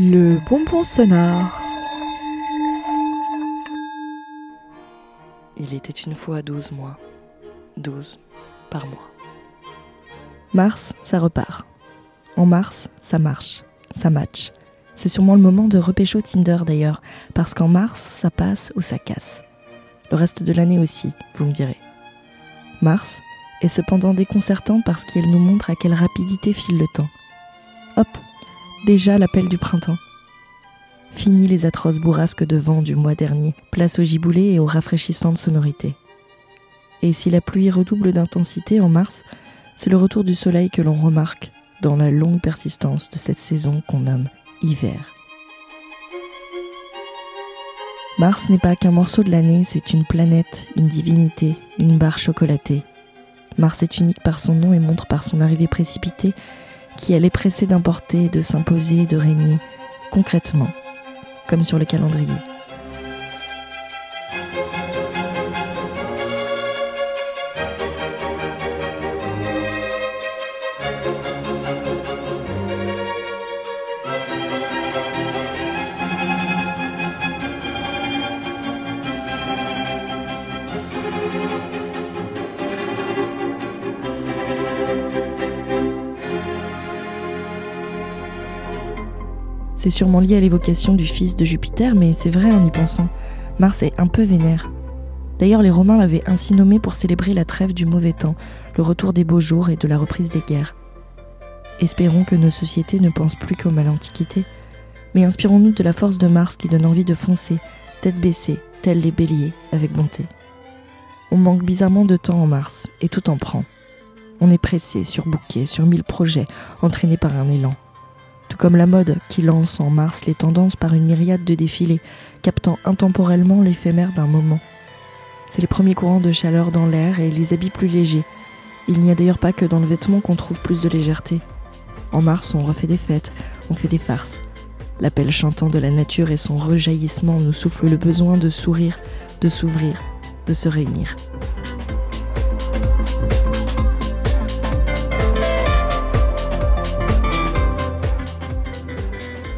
Le bonbon sonore. Il était une fois 12 mois. 12 par mois. Mars, ça repart. En mars, ça marche, ça match. C'est sûrement le moment de repêcher au Tinder d'ailleurs, parce qu'en mars, ça passe ou ça casse. Le reste de l'année aussi, vous me direz. Mars est cependant déconcertant parce qu'elle nous montre à quelle rapidité file le temps. Hop, déjà l'appel du printemps. Fini les atroces bourrasques de vent du mois dernier, place au giboulées et aux rafraîchissantes sonorités. Et si la pluie redouble d'intensité en mars, c'est le retour du soleil que l'on remarque dans la longue persistance de cette saison qu'on nomme hiver. Mars n'est pas qu'un morceau de l'année, c'est une planète, une divinité, une barre chocolatée. Mars est unique par son nom et montre par son arrivée précipitée qui elle est pressée d'importer, de s'imposer, de régner, concrètement, comme sur le calendrier. C'est sûrement lié à l'évocation du fils de Jupiter, mais c'est vrai en y pensant. Mars est un peu vénère. D'ailleurs, les Romains l'avaient ainsi nommé pour célébrer la trêve du mauvais temps, le retour des beaux jours et de la reprise des guerres. Espérons que nos sociétés ne pensent plus comme à l'Antiquité, mais inspirons-nous de la force de Mars qui donne envie de foncer, tête baissée, tels les béliers, avec bonté. On manque bizarrement de temps en Mars, et tout en prend. On est pressé, surbooké, sur mille projets, entraîné par un élan tout comme la mode qui lance en mars les tendances par une myriade de défilés, captant intemporellement l'éphémère d'un moment. C'est les premiers courants de chaleur dans l'air et les habits plus légers. Il n'y a d'ailleurs pas que dans le vêtement qu'on trouve plus de légèreté. En mars, on refait des fêtes, on fait des farces. L'appel chantant de la nature et son rejaillissement nous soufflent le besoin de sourire, de s'ouvrir, de se réunir.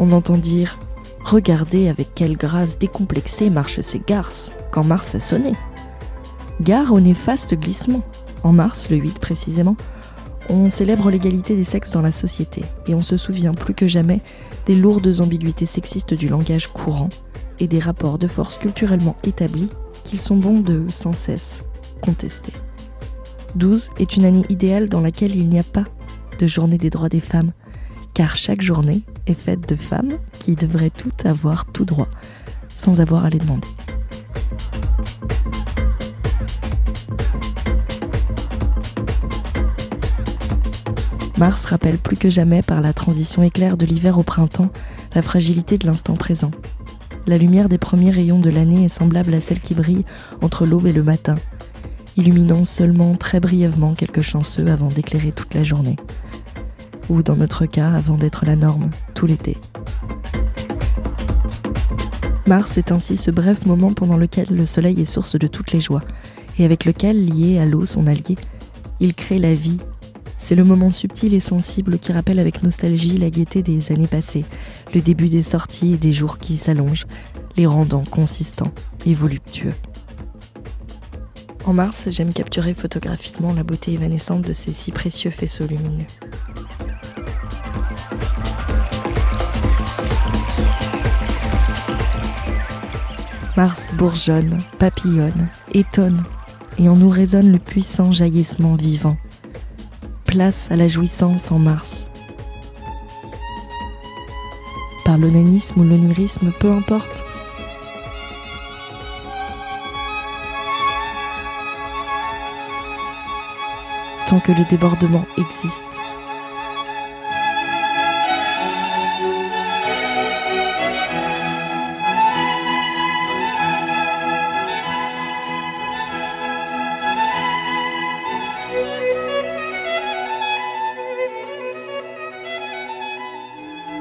On entend dire Regardez avec quelle grâce décomplexée marchent ces garces quand Mars a sonné. Gare au néfaste glissement. En mars, le 8 précisément, on célèbre l'égalité des sexes dans la société et on se souvient plus que jamais des lourdes ambiguïtés sexistes du langage courant et des rapports de force culturellement établis qu'il sont bons de sans cesse contester. 12 est une année idéale dans laquelle il n'y a pas de journée des droits des femmes, car chaque journée est faite de femmes qui devraient toutes avoir tout droit, sans avoir à les demander. Mars rappelle plus que jamais par la transition éclair de l'hiver au printemps la fragilité de l'instant présent. La lumière des premiers rayons de l'année est semblable à celle qui brille entre l'aube et le matin, illuminant seulement très brièvement quelques chanceux avant d'éclairer toute la journée ou dans notre cas avant d'être la norme, tout l'été. Mars est ainsi ce bref moment pendant lequel le soleil est source de toutes les joies, et avec lequel, lié à l'eau, son allié, il crée la vie. C'est le moment subtil et sensible qui rappelle avec nostalgie la gaieté des années passées, le début des sorties et des jours qui s'allongent, les rendant consistants et voluptueux. En mars, j'aime capturer photographiquement la beauté évanescente de ces si précieux faisceaux lumineux. Mars bourgeonne, papillonne, étonne, et en nous résonne le puissant jaillissement vivant. Place à la jouissance en Mars. Par l'onanisme ou l'onirisme, peu importe. Tant que le débordement existe.